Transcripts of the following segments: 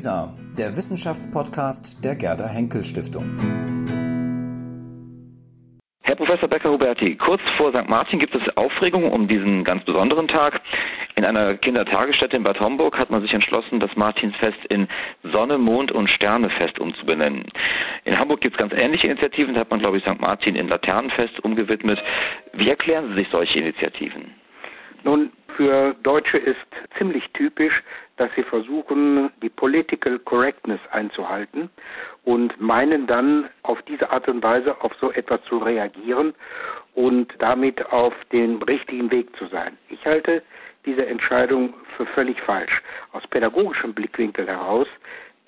WISA, der Wissenschaftspodcast der Gerda Henkel Stiftung. Herr Professor Becker-Huberti, kurz vor St. Martin gibt es Aufregung um diesen ganz besonderen Tag. In einer Kindertagesstätte in Bad Homburg hat man sich entschlossen, das Martinsfest in Sonne, Mond und Sternefest umzubenennen. In Hamburg gibt es ganz ähnliche Initiativen, da hat man, glaube ich, St. Martin in Laternenfest umgewidmet. Wie erklären Sie sich solche Initiativen? Nun, für Deutsche ist ziemlich typisch, dass sie versuchen, die Political Correctness einzuhalten und meinen dann auf diese Art und Weise auf so etwas zu reagieren und damit auf dem richtigen Weg zu sein. Ich halte diese Entscheidung für völlig falsch. Aus pädagogischem Blickwinkel heraus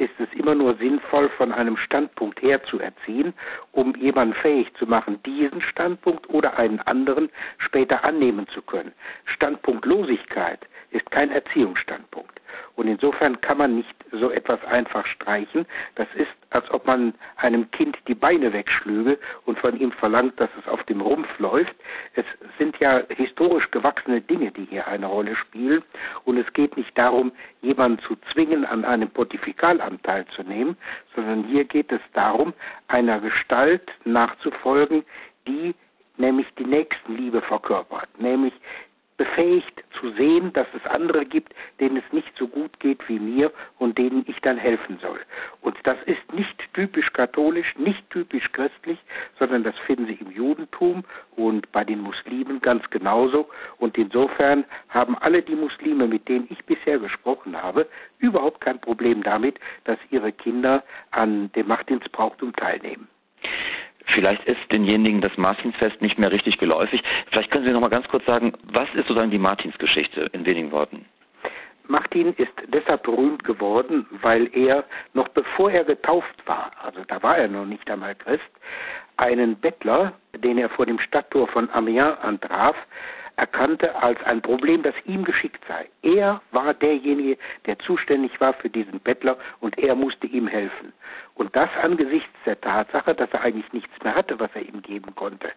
ist es immer nur sinnvoll, von einem Standpunkt her zu erziehen, um jemanden fähig zu machen, diesen Standpunkt oder einen anderen später annehmen zu können. Standpunktlosigkeit ist kein Erziehungsstandpunkt. Und insofern kann man nicht so etwas einfach streichen. Das ist, als ob man einem Kind die Beine wegschlüge und von ihm verlangt, dass es auf dem Rumpf läuft. Es sind ja historisch gewachsene Dinge, die hier eine Rolle spielen. Und es geht nicht darum, jemanden zu zwingen, an einem Pontifikalamt teilzunehmen, sondern hier geht es darum, einer Gestalt nachzufolgen, die nämlich die Nächstenliebe verkörpert, nämlich befähigt zu sehen, dass es andere gibt, denen es nicht so gut geht wie mir und denen ich dann helfen soll. Und das ist nicht typisch katholisch, nicht typisch christlich, sondern das finden Sie im Judentum und bei den Muslimen ganz genauso. Und insofern haben alle die Muslime, mit denen ich bisher gesprochen habe, überhaupt kein Problem damit, dass ihre Kinder an dem Martinsbrauchtum teilnehmen. Vielleicht ist denjenigen das Martinsfest nicht mehr richtig geläufig. Vielleicht können Sie noch mal ganz kurz sagen, was ist sozusagen die Martinsgeschichte in wenigen Worten? Martin ist deshalb berühmt geworden, weil er noch bevor er getauft war, also da war er noch nicht einmal Christ, einen Bettler, den er vor dem Stadttor von Amiens antraf, erkannte als ein Problem, das ihm geschickt sei. Er war derjenige, der zuständig war für diesen Bettler und er musste ihm helfen. Und das angesichts der Tatsache, dass er eigentlich nichts mehr hatte, was er ihm geben konnte.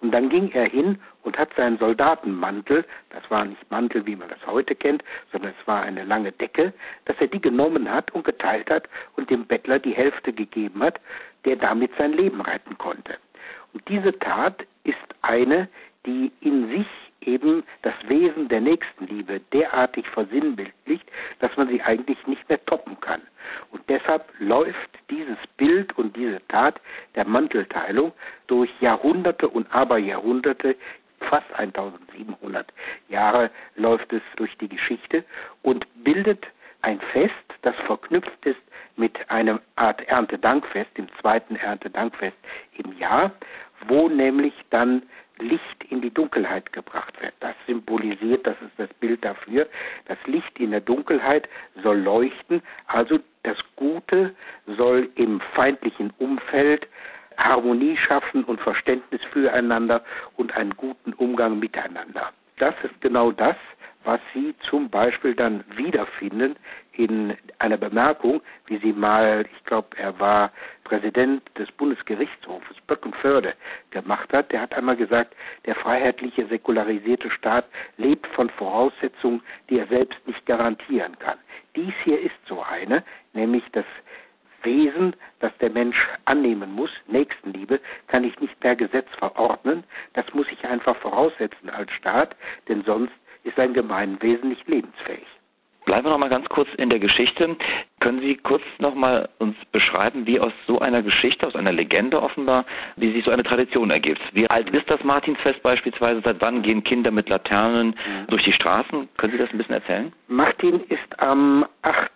Und dann ging er hin und hat seinen Soldatenmantel, das war nicht Mantel, wie man das heute kennt, sondern es war eine lange Decke, dass er die genommen hat und geteilt hat und dem Bettler die Hälfte gegeben hat, der damit sein Leben retten konnte. Und diese Tat ist eine, die in sich eben das Wesen der Nächstenliebe derartig versinnbildlicht, dass man sie eigentlich nicht mehr toppen kann. Und deshalb läuft dieses Bild und diese Tat der Mantelteilung durch Jahrhunderte und Aberjahrhunderte fast 1700 Jahre läuft es durch die Geschichte und bildet ein Fest, das verknüpft ist mit einem Art Erntedankfest, dem zweiten Erntedankfest im Jahr, wo nämlich dann Licht in die Dunkelheit gebracht wird. Das symbolisiert, das ist das Bild dafür, das Licht in der Dunkelheit soll leuchten, also das Gute soll im feindlichen Umfeld Harmonie schaffen und Verständnis füreinander und einen guten Umgang miteinander. Das ist genau das, was Sie zum Beispiel dann wiederfinden in einer Bemerkung, wie sie mal, ich glaube, er war Präsident des Bundesgerichtshofes Böckenförde gemacht hat. Der hat einmal gesagt, der freiheitliche, säkularisierte Staat lebt von Voraussetzungen, die er selbst nicht garantieren kann. Dies hier ist so eine, nämlich das Wesen, das der Mensch annehmen muss, Nächstenliebe, kann ich nicht per Gesetz verordnen. Das muss ich einfach voraussetzen als Staat, denn sonst ist ein Gemeinwesen nicht lebensfähig. Bleiben wir noch mal ganz kurz in der Geschichte. Können Sie kurz noch mal uns beschreiben, wie aus so einer Geschichte, aus einer Legende offenbar, wie sich so eine Tradition ergibt? Wie alt ist das Martinsfest beispielsweise? Seit wann gehen Kinder mit Laternen mhm. durch die Straßen? Können Sie das ein bisschen erzählen? Martin ist am 8.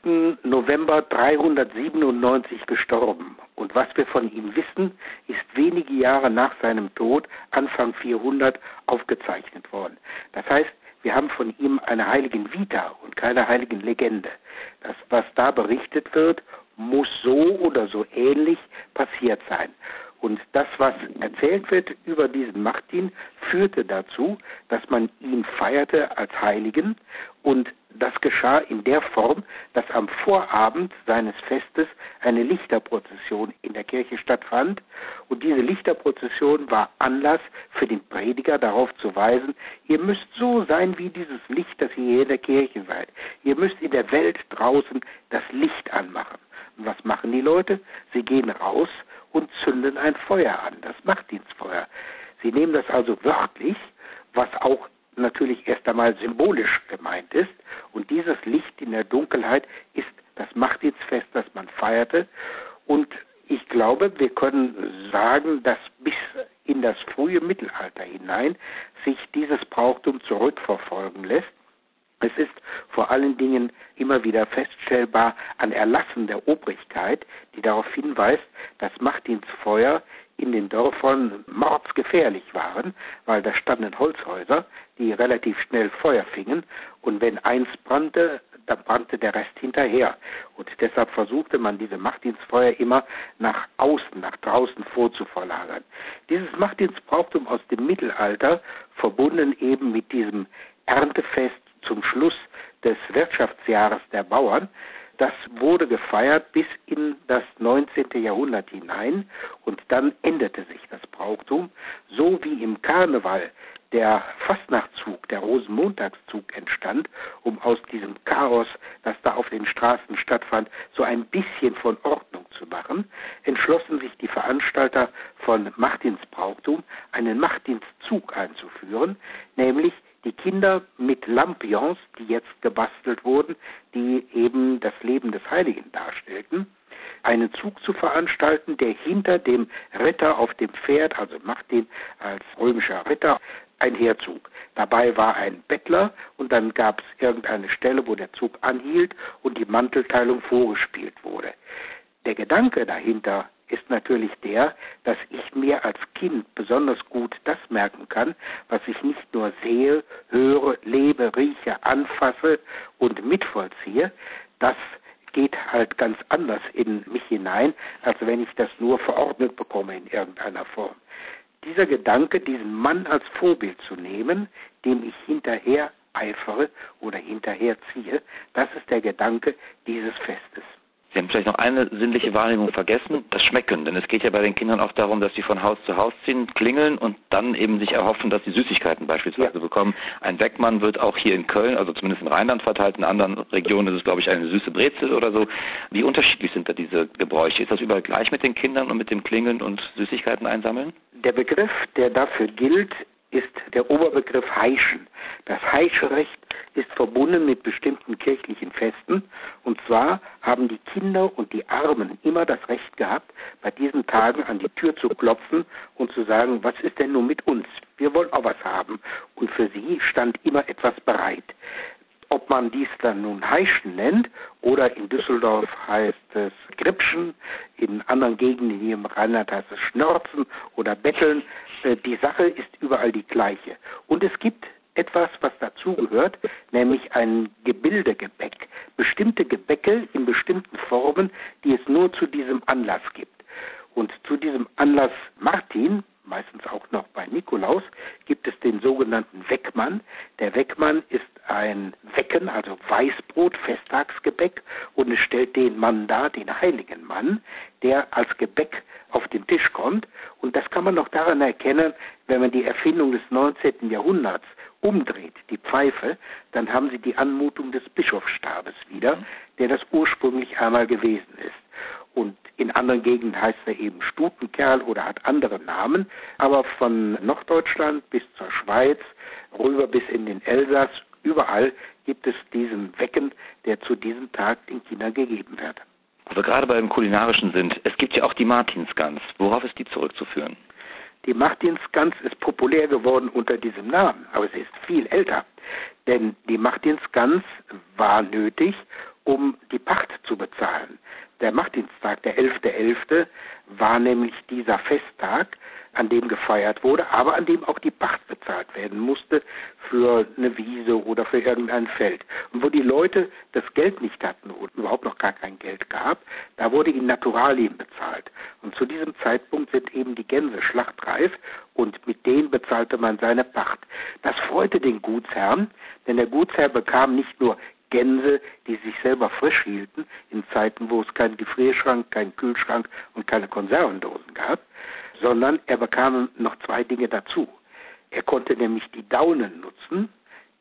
November 397 gestorben. Und was wir von ihm wissen, ist wenige Jahre nach seinem Tod, Anfang 400, aufgezeichnet worden. Das heißt, wir haben von ihm eine heiligen Vita und keine heiligen Legende. Das, was da berichtet wird, muss so oder so ähnlich passiert sein. Und das, was erzählt wird über diesen Martin, führte dazu, dass man ihn feierte als Heiligen und das geschah in der Form, dass am Vorabend seines Festes eine Lichterprozession in der Kirche stattfand. Und diese Lichterprozession war Anlass für den Prediger darauf zu weisen, ihr müsst so sein wie dieses Licht, das ihr hier in der Kirche seid. Ihr müsst in der Welt draußen das Licht anmachen. Und was machen die Leute? Sie gehen raus und zünden ein Feuer an, das Machtdienstfeuer. Sie nehmen das also wörtlich, was auch natürlich erst einmal symbolisch gemeint ist. Und dieses Licht in der Dunkelheit ist das Machtdienstfest, das man feierte. Und ich glaube, wir können sagen, dass bis in das frühe Mittelalter hinein sich dieses Brauchtum zurückverfolgen lässt. Es ist vor allen Dingen immer wieder feststellbar an Erlassen der Obrigkeit, die darauf hinweist, dass Machtdienstfeuer in den Dörfern mordsgefährlich waren, weil da standen Holzhäuser, die relativ schnell Feuer fingen und wenn eins brannte, dann brannte der Rest hinterher. Und deshalb versuchte man diese Machtdienstfeuer immer nach außen, nach draußen vorzuverlagern. Dieses Machtdienstbrauchtum aus dem Mittelalter, verbunden eben mit diesem Erntefest zum Schluss des Wirtschaftsjahres der Bauern, das wurde gefeiert bis in das 19. Jahrhundert hinein und dann änderte sich das Brauchtum, so wie im Karneval der Fastnachtzug, der Rosenmontagszug entstand, um aus diesem Chaos, das da auf den Straßen stattfand, so ein bisschen von Ordnung zu machen, entschlossen sich die Veranstalter von Machtdienstbrauchtum, einen Machtdienstzug einzuführen, nämlich die Kinder mit Lampions, die jetzt gebastelt wurden, die eben das Leben des Heiligen darstellten, einen Zug zu veranstalten, der hinter dem Ritter auf dem Pferd, also Martin als römischer Ritter, ein Heerzug. Dabei war ein Bettler und dann gab es irgendeine Stelle, wo der Zug anhielt und die Mantelteilung vorgespielt wurde. Der Gedanke dahinter ist natürlich der, dass ich mir als Kind besonders gut das merken kann, was ich nicht nur sehe, höre, lebe, rieche, anfasse und mitvollziehe. Das geht halt ganz anders in mich hinein, als wenn ich das nur verordnet bekomme in irgendeiner Form. Dieser Gedanke, diesen Mann als Vorbild zu nehmen, dem ich hinterher eifere oder hinterherziehe, das ist der Gedanke dieses Festes. Sie haben vielleicht noch eine sinnliche Wahrnehmung vergessen, das Schmecken. Denn es geht ja bei den Kindern auch darum, dass sie von Haus zu Haus ziehen, klingeln und dann eben sich erhoffen, dass sie Süßigkeiten beispielsweise ja. bekommen. Ein Weckmann wird auch hier in Köln, also zumindest in Rheinland verteilt, in anderen Regionen ist es, glaube ich, eine süße Brezel oder so. Wie unterschiedlich sind da diese Gebräuche? Ist das überall gleich mit den Kindern und mit dem Klingeln und Süßigkeiten einsammeln? Der Begriff, der dafür gilt, ist der Oberbegriff Heischen. Das Heischerecht ist verbunden mit bestimmten kirchlichen Festen. Und zwar haben die Kinder und die Armen immer das Recht gehabt, bei diesen Tagen an die Tür zu klopfen und zu sagen, was ist denn nun mit uns? Wir wollen auch was haben. Und für sie stand immer etwas bereit. Ob man dies dann nun Heischen nennt oder in Düsseldorf heißt es Gripschen, in anderen Gegenden hier im Rheinland heißt es Schnörzen oder Betteln, äh, die Sache ist überall die gleiche. Und es gibt etwas, was dazugehört, nämlich ein Gebildegebäck. Bestimmte Gebäcke in bestimmten Formen, die es nur zu diesem Anlass gibt. Und zu diesem Anlass Martin, meistens auch noch bei Nikolaus, gibt es den sogenannten Weckmann. Der Weckmann ist ein Wecken, also Weißbrot, Festtagsgebäck, und es stellt den Mann dar, den heiligen Mann, der als Gebäck auf den Tisch kommt. Und das kann man noch daran erkennen, wenn man die Erfindung des 19. Jahrhunderts umdreht, die Pfeife, dann haben Sie die Anmutung des Bischofsstabes wieder, der das ursprünglich einmal gewesen ist. Und in anderen Gegenden heißt er eben Stutenkerl oder hat andere Namen, aber von Norddeutschland bis zur Schweiz, rüber bis in den Elsass, überall gibt es diesen Wecken, der zu diesem Tag den Kindern gegeben wird. Wo wir gerade beim Kulinarischen sind, es gibt ja auch die Martinsgans. Worauf ist die zurückzuführen? Die Martinsgans ist populär geworden unter diesem Namen, aber sie ist viel älter. Denn die Martinsgans war nötig, um die Pacht zu bezahlen. Der Martinstag, der 11.11., .11., war nämlich dieser Festtag, an dem gefeiert wurde, aber an dem auch die Pacht bezahlt werden musste für eine Wiese oder für irgendein Feld. Und wo die Leute das Geld nicht hatten oder überhaupt noch gar kein Geld gab, da wurde in Naturalien bezahlt. Und zu diesem Zeitpunkt sind eben die Gänse schlachtreif und mit denen bezahlte man seine Pacht. Das freute den Gutsherrn, denn der Gutsherr bekam nicht nur Gänse, die sich selber frisch hielten, in Zeiten, wo es keinen Gefrierschrank, keinen Kühlschrank und keine Konservendosen gab, sondern er bekam noch zwei Dinge dazu. Er konnte nämlich die Daunen nutzen,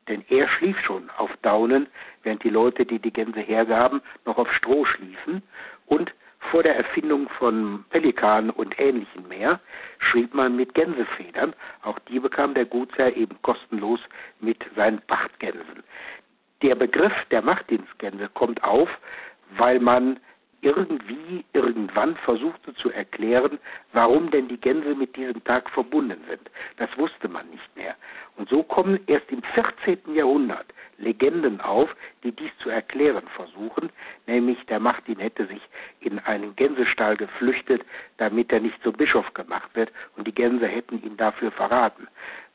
Denn er schlief schon auf Daunen, während die Leute, die die Gänse hergaben, noch auf Stroh schliefen. Und vor der Erfindung von Pelikanen und ähnlichem mehr schrieb man mit Gänsefedern. Auch die bekam der Gutsherr eben kostenlos mit seinen Pachtgänsen. Der Begriff der Machtdienstgänse kommt auf, weil man irgendwie irgendwann versuchte zu erklären, warum denn die Gänse mit diesem Tag verbunden sind. Das wusste man nicht mehr. Und so kommen erst im 14. Jahrhundert Legenden auf, die dies zu erklären versuchen, nämlich der Martin hätte sich in einen Gänsestall geflüchtet, damit er nicht zum Bischof gemacht wird und die Gänse hätten ihn dafür verraten.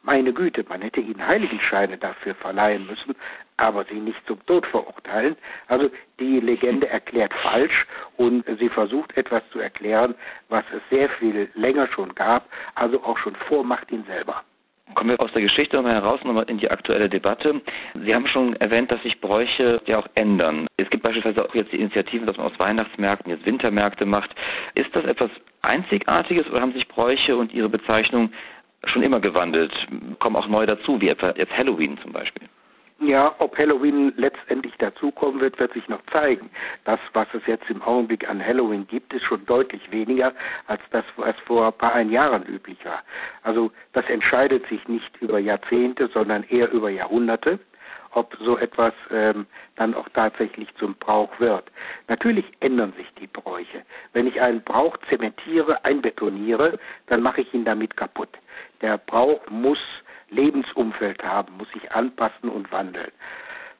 Meine Güte, man hätte ihnen Heiligenscheine dafür verleihen müssen, aber sie nicht zum Tod verurteilen. Also die Legende erklärt falsch und sie versucht etwas zu erklären, was es sehr viel länger schon gab, also auch schon vor Martin selber. Kommen wir aus der Geschichte nochmal heraus, nochmal in die aktuelle Debatte. Sie haben schon erwähnt, dass sich Bräuche ja auch ändern. Es gibt beispielsweise auch jetzt die Initiativen, dass man aus Weihnachtsmärkten jetzt Wintermärkte macht. Ist das etwas Einzigartiges oder haben sich Bräuche und ihre Bezeichnung schon immer gewandelt, kommen auch neu dazu, wie etwa jetzt Halloween zum Beispiel. Ja, ob Halloween letztendlich dazukommen wird, wird sich noch zeigen. Das, was es jetzt im Augenblick an Halloween gibt, ist schon deutlich weniger als das, was vor ein paar Jahren üblich war. Also das entscheidet sich nicht über Jahrzehnte, sondern eher über Jahrhunderte ob so etwas ähm, dann auch tatsächlich zum Brauch wird. Natürlich ändern sich die Bräuche. Wenn ich einen Brauch zementiere, einbetoniere, dann mache ich ihn damit kaputt. Der Brauch muss Lebensumfeld haben, muss sich anpassen und wandeln.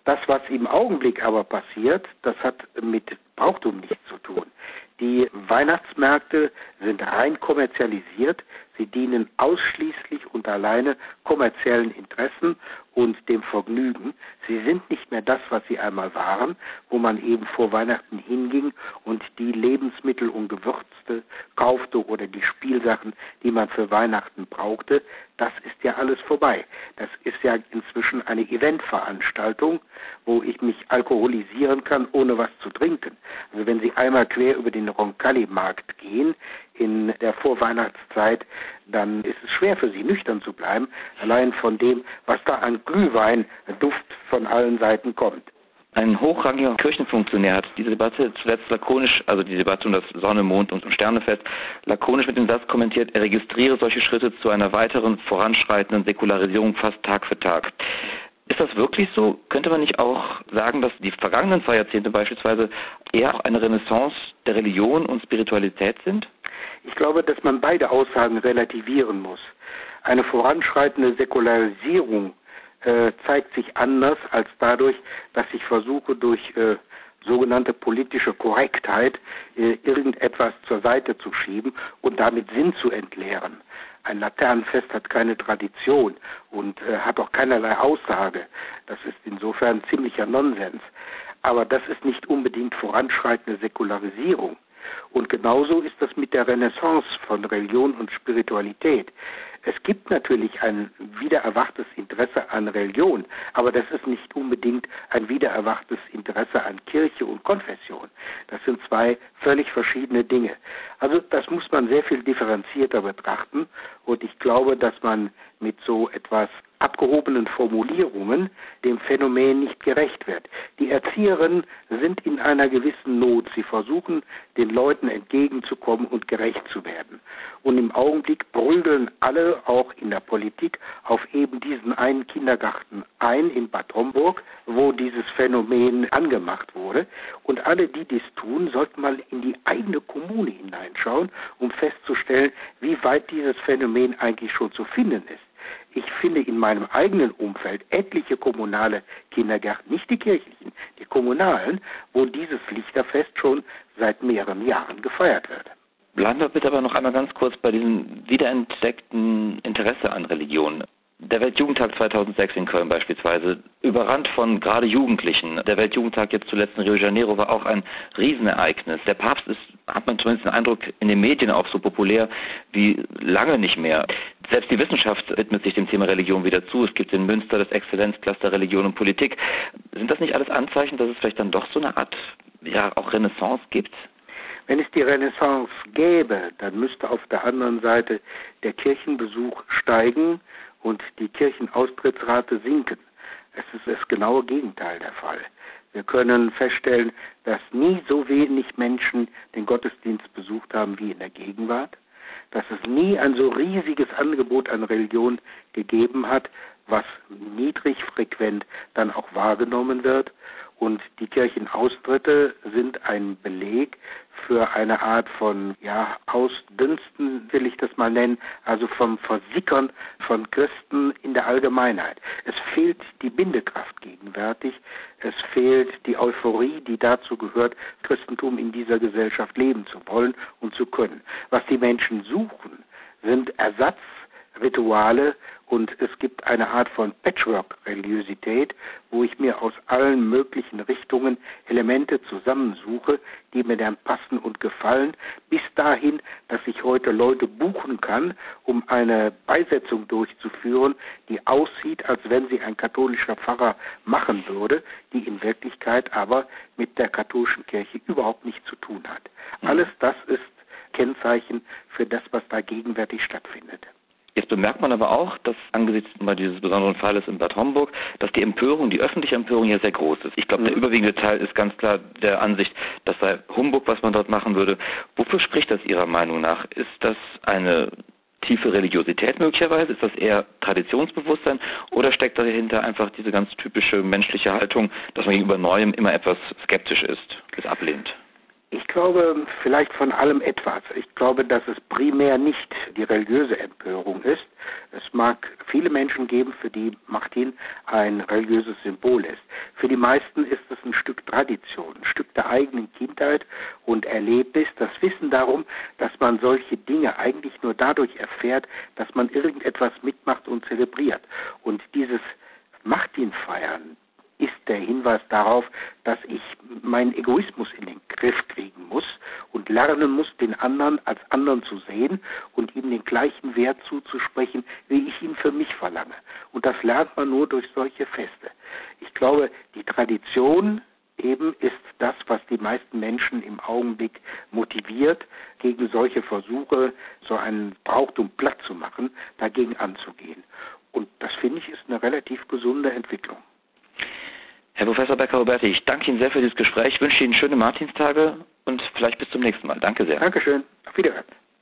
Das, was im Augenblick aber passiert, das hat mit Brauchtum nichts zu tun. Die Weihnachtsmärkte sind rein kommerzialisiert. Sie dienen ausschließlich und alleine kommerziellen Interessen und dem Vergnügen. Sie sind nicht mehr das, was sie einmal waren, wo man eben vor Weihnachten hinging und die Lebensmittel und Gewürze kaufte oder die Spielsachen, die man für Weihnachten brauchte. Das ist ja alles vorbei. Das ist ja inzwischen eine Eventveranstaltung, wo ich mich alkoholisieren kann, ohne was zu trinken. Also wenn Sie einmal quer über den Roncalli-Markt gehen, in der Vorweihnachtszeit, dann ist es schwer für sie nüchtern zu bleiben, allein von dem, was da an Glühwein Duft von allen Seiten kommt. Ein hochrangiger Kirchenfunktionär hat diese Debatte zuletzt lakonisch, also die Debatte um das Sonne, Mond und Sternefest, lakonisch mit dem Satz kommentiert, er registriere solche Schritte zu einer weiteren voranschreitenden Säkularisierung fast Tag für Tag. Ist das wirklich so? Könnte man nicht auch sagen, dass die vergangenen zwei Jahrzehnte beispielsweise eher auch eine Renaissance der Religion und Spiritualität sind? Ich glaube, dass man beide Aussagen relativieren muss. Eine voranschreitende Säkularisierung äh, zeigt sich anders als dadurch, dass ich versuche, durch äh, sogenannte politische Korrektheit äh, irgendetwas zur Seite zu schieben und damit Sinn zu entleeren. Ein Laternenfest hat keine Tradition und äh, hat auch keinerlei Aussage. Das ist insofern ziemlicher Nonsens. Aber das ist nicht unbedingt voranschreitende Säkularisierung. Und genauso ist das mit der Renaissance von Religion und Spiritualität. Es gibt natürlich ein wiedererwachtes Interesse an Religion, aber das ist nicht unbedingt ein wiedererwachtes Interesse an Kirche und Konfession. Das sind zwei völlig verschiedene Dinge. Also das muss man sehr viel differenzierter betrachten und ich glaube, dass man mit so etwas abgehobenen Formulierungen dem Phänomen nicht gerecht wird. Die Erzieherinnen sind in einer gewissen Not. Sie versuchen, den Leuten entgegenzukommen und gerecht zu werden. Und im Augenblick brüllen alle, auch in der Politik, auf eben diesen einen Kindergarten ein in Bad Homburg, wo dieses Phänomen angemacht wurde. Und alle, die dies tun, sollten mal in die eigene Kommune hineinschauen, um festzustellen, wie weit dieses Phänomen eigentlich schon zu finden ist. Ich finde in meinem eigenen Umfeld etliche kommunale Kindergärten, nicht die kirchlichen, die kommunalen, wo dieses Lichterfest schon seit mehreren Jahren gefeiert wird. Bleiben wir bitte aber noch einmal ganz kurz bei diesem wiederentdeckten Interesse an Religion. Der Weltjugendtag 2006 in Köln beispielsweise, überrannt von gerade Jugendlichen. Der Weltjugendtag jetzt zuletzt in Rio de Janeiro war auch ein Riesenereignis. Der Papst ist, hat man zumindest den Eindruck, in den Medien auch so populär wie lange nicht mehr. Selbst die Wissenschaft widmet sich dem Thema Religion wieder zu. Es gibt in Münster das Exzellenzcluster Religion und Politik. Sind das nicht alles Anzeichen, dass es vielleicht dann doch so eine Art, ja, auch Renaissance gibt? Wenn es die Renaissance gäbe, dann müsste auf der anderen Seite der Kirchenbesuch steigen und die Kirchenaustrittsrate sinken. Es ist das genaue Gegenteil der Fall. Wir können feststellen, dass nie so wenig Menschen den Gottesdienst besucht haben wie in der Gegenwart, dass es nie ein so riesiges Angebot an Religion gegeben hat, was niedrig frequent dann auch wahrgenommen wird und die Kirchenaustritte sind ein Beleg für eine Art von ja, Ausdünsten, will ich das mal nennen, also vom Versickern von Christen in der Allgemeinheit. Es fehlt die Bindekraft gegenwärtig, es fehlt die Euphorie, die dazu gehört, Christentum in dieser Gesellschaft leben zu wollen und zu können. Was die Menschen suchen, sind Ersatzrituale und es gibt eine Art von Patchwork-Religiosität, wo ich mir aus allen möglichen Richtungen Elemente zusammensuche, die mir dann passen und gefallen, bis dahin, dass ich heute Leute buchen kann, um eine Beisetzung durchzuführen, die aussieht, als wenn sie ein katholischer Pfarrer machen würde, die in Wirklichkeit aber mit der katholischen Kirche überhaupt nichts zu tun hat. Mhm. Alles das ist Kennzeichen für das, was da gegenwärtig stattfindet. Jetzt bemerkt man aber auch, dass angesichts mal dieses besonderen Falles in Bad Homburg, dass die Empörung, die öffentliche Empörung hier sehr groß ist. Ich glaube, mhm. der überwiegende Teil ist ganz klar der Ansicht, das sei Humbug, was man dort machen würde. Wofür spricht das Ihrer Meinung nach? Ist das eine tiefe Religiosität möglicherweise? Ist das eher Traditionsbewusstsein oder steckt dahinter einfach diese ganz typische menschliche Haltung, dass man gegenüber Neuem immer etwas skeptisch ist, es ablehnt? Ich glaube vielleicht von allem etwas. Ich glaube, dass es primär nicht die religiöse Empörung ist. Es mag viele Menschen geben, für die Martin ein religiöses Symbol ist. Für die meisten ist es ein Stück Tradition, ein Stück der eigenen Kindheit und Erlebnis, das Wissen darum, dass man solche Dinge eigentlich nur dadurch erfährt, dass man irgendetwas mitmacht und zelebriert. Und dieses Martin-Feiern, ist der Hinweis darauf, dass ich meinen Egoismus in den Griff kriegen muss und lernen muss, den anderen als anderen zu sehen und ihm den gleichen Wert zuzusprechen, wie ich ihn für mich verlange. Und das lernt man nur durch solche Feste. Ich glaube, die Tradition eben ist das, was die meisten Menschen im Augenblick motiviert, gegen solche Versuche, so einen Brauchtum platt zu machen, dagegen anzugehen. Und das finde ich ist eine relativ gesunde Entwicklung. Herr Professor Becker-Roberti, ich danke Ihnen sehr für dieses Gespräch, wünsche Ihnen schöne Martinstage und vielleicht bis zum nächsten Mal. Danke sehr. Dankeschön. Auf Wiederhören.